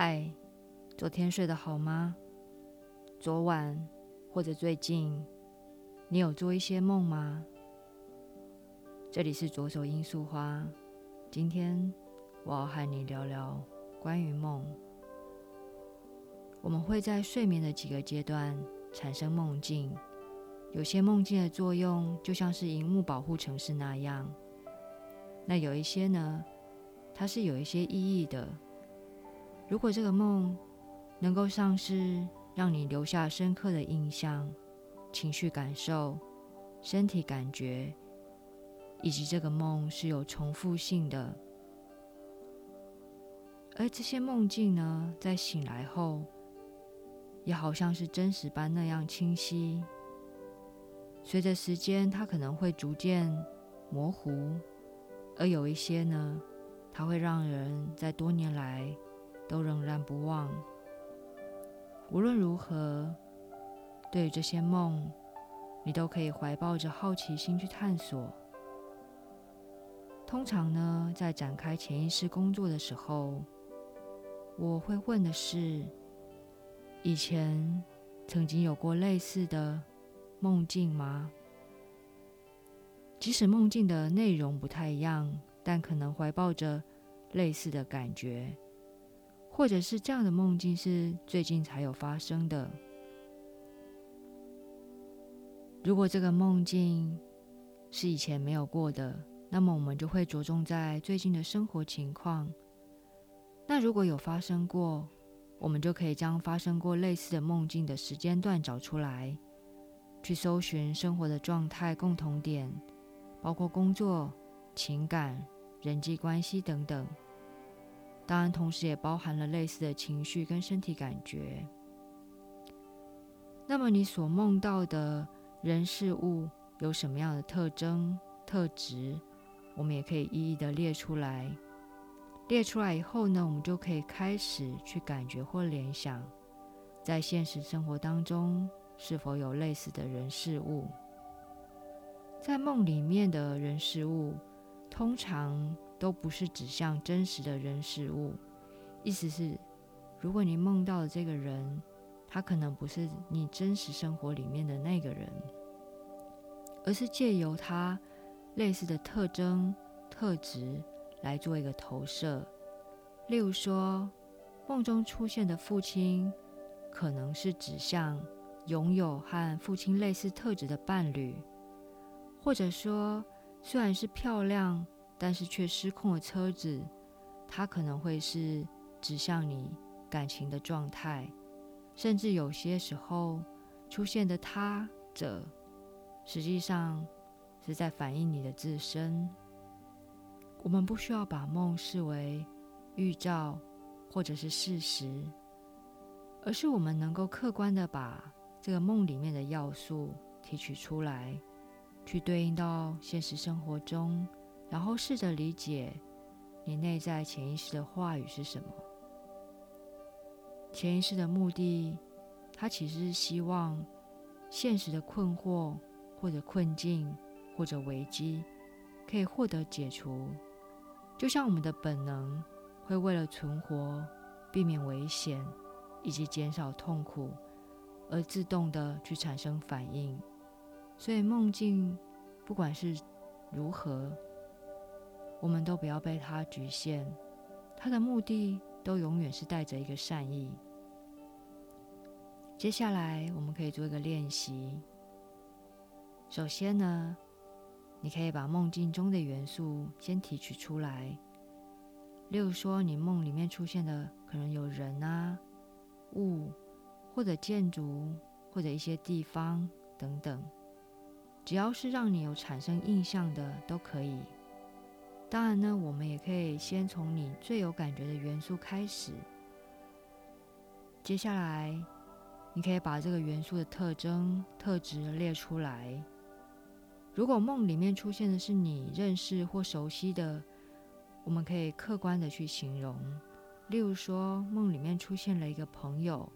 嗨，昨天睡得好吗？昨晚或者最近，你有做一些梦吗？这里是左手罂粟花，今天我要和你聊聊关于梦。我们会在睡眠的几个阶段产生梦境，有些梦境的作用就像是荧幕保护城市那样，那有一些呢，它是有一些意义的。如果这个梦能够像是让你留下深刻的印象、情绪感受、身体感觉，以及这个梦是有重复性的，而这些梦境呢，在醒来后也好像是真实般那样清晰。随着时间，它可能会逐渐模糊，而有一些呢，它会让人在多年来。都仍然不忘。无论如何，对于这些梦，你都可以怀抱着好奇心去探索。通常呢，在展开潜意识工作的时候，我会问的是：以前曾经有过类似的梦境吗？即使梦境的内容不太一样，但可能怀抱着类似的感觉。或者是这样的梦境是最近才有发生的。如果这个梦境是以前没有过的，那么我们就会着重在最近的生活情况。那如果有发生过，我们就可以将发生过类似的梦境的时间段找出来，去搜寻生活的状态共同点，包括工作、情感、人际关系等等。当然，同时也包含了类似的情绪跟身体感觉。那么，你所梦到的人事物有什么样的特征、特质？我们也可以一一的列出来。列出来以后呢，我们就可以开始去感觉或联想，在现实生活当中是否有类似的人事物。在梦里面的人事物，通常。都不是指向真实的人事物，意思是，如果你梦到的这个人，他可能不是你真实生活里面的那个人，而是借由他类似的特征、特质来做一个投射。例如说，梦中出现的父亲，可能是指向拥有和父亲类似特质的伴侣，或者说，虽然是漂亮。但是却失控的车子，它可能会是指向你感情的状态，甚至有些时候出现的他者，实际上是在反映你的自身。我们不需要把梦视为预兆或者是事实，而是我们能够客观的把这个梦里面的要素提取出来，去对应到现实生活中。然后试着理解你内在潜意识的话语是什么。潜意识的目的，它其实是希望现实的困惑或者困境或者危机可以获得解除。就像我们的本能会为了存活、避免危险以及减少痛苦而自动的去产生反应。所以梦境不管是如何。我们都不要被它局限，它的目的都永远是带着一个善意。接下来，我们可以做一个练习。首先呢，你可以把梦境中的元素先提取出来，例如说，你梦里面出现的可能有人啊、物，或者建筑，或者一些地方等等，只要是让你有产生印象的都可以。当然呢，我们也可以先从你最有感觉的元素开始。接下来，你可以把这个元素的特征、特质列出来。如果梦里面出现的是你认识或熟悉的，我们可以客观的去形容。例如说，梦里面出现了一个朋友，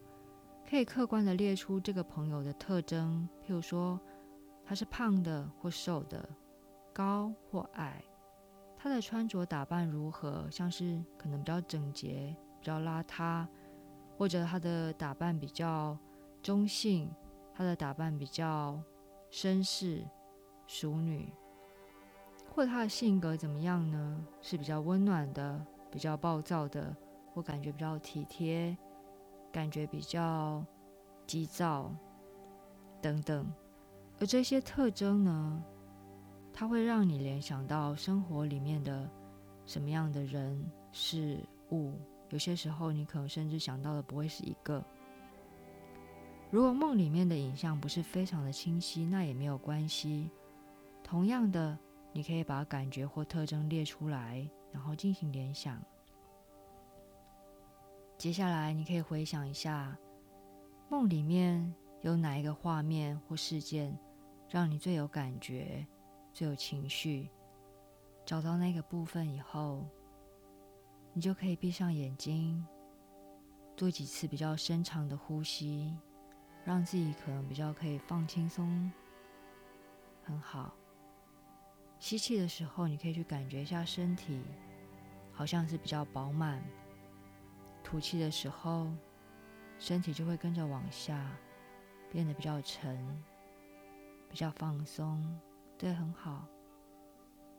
可以客观的列出这个朋友的特征，譬如说他是胖的或瘦的，高或矮。他的穿着打扮如何？像是可能比较整洁、比较邋遢，或者他的打扮比较中性，他的打扮比较绅士、淑女，或者他的性格怎么样呢？是比较温暖的，比较暴躁的，或感觉比较体贴，感觉比较急躁等等。而这些特征呢，它会让你联想到生活里面的什么样的人事物。有些时候，你可能甚至想到的不会是一个。如果梦里面的影像不是非常的清晰，那也没有关系。同样的，你可以把感觉或特征列出来，然后进行联想。接下来，你可以回想一下梦里面有哪一个画面或事件。让你最有感觉、最有情绪，找到那个部分以后，你就可以闭上眼睛，做几次比较深长的呼吸，让自己可能比较可以放轻松。很好，吸气的时候，你可以去感觉一下身体，好像是比较饱满；吐气的时候，身体就会跟着往下，变得比较沉。比较放松，对，很好。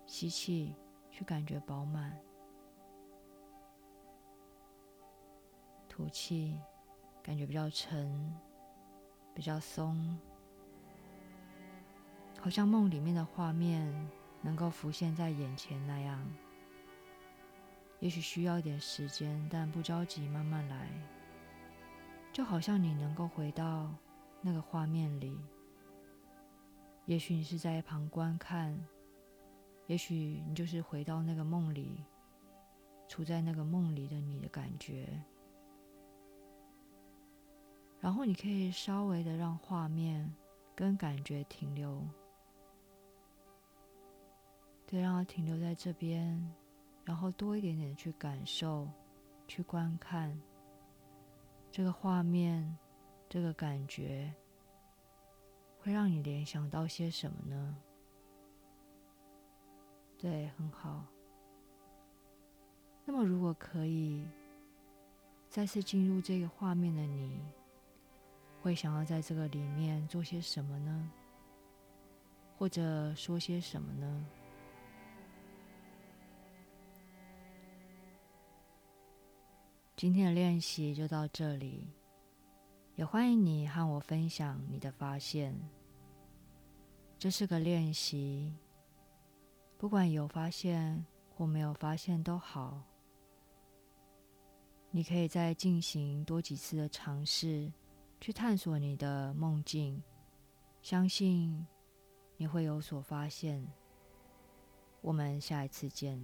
吸气，去感觉饱满；吐气，感觉比较沉，比较松，好像梦里面的画面能够浮现在眼前那样。也许需要一点时间，但不着急，慢慢来。就好像你能够回到那个画面里。也许你是在一旁观看，也许你就是回到那个梦里，处在那个梦里的你的感觉。然后你可以稍微的让画面跟感觉停留，对，让它停留在这边，然后多一点点去感受、去观看这个画面、这个感觉。会让你联想到些什么呢？对，很好。那么，如果可以再次进入这个画面的你，会想要在这个里面做些什么呢？或者说些什么呢？今天的练习就到这里。也欢迎你和我分享你的发现。这是个练习，不管有发现或没有发现都好。你可以再进行多几次的尝试，去探索你的梦境，相信你会有所发现。我们下一次见。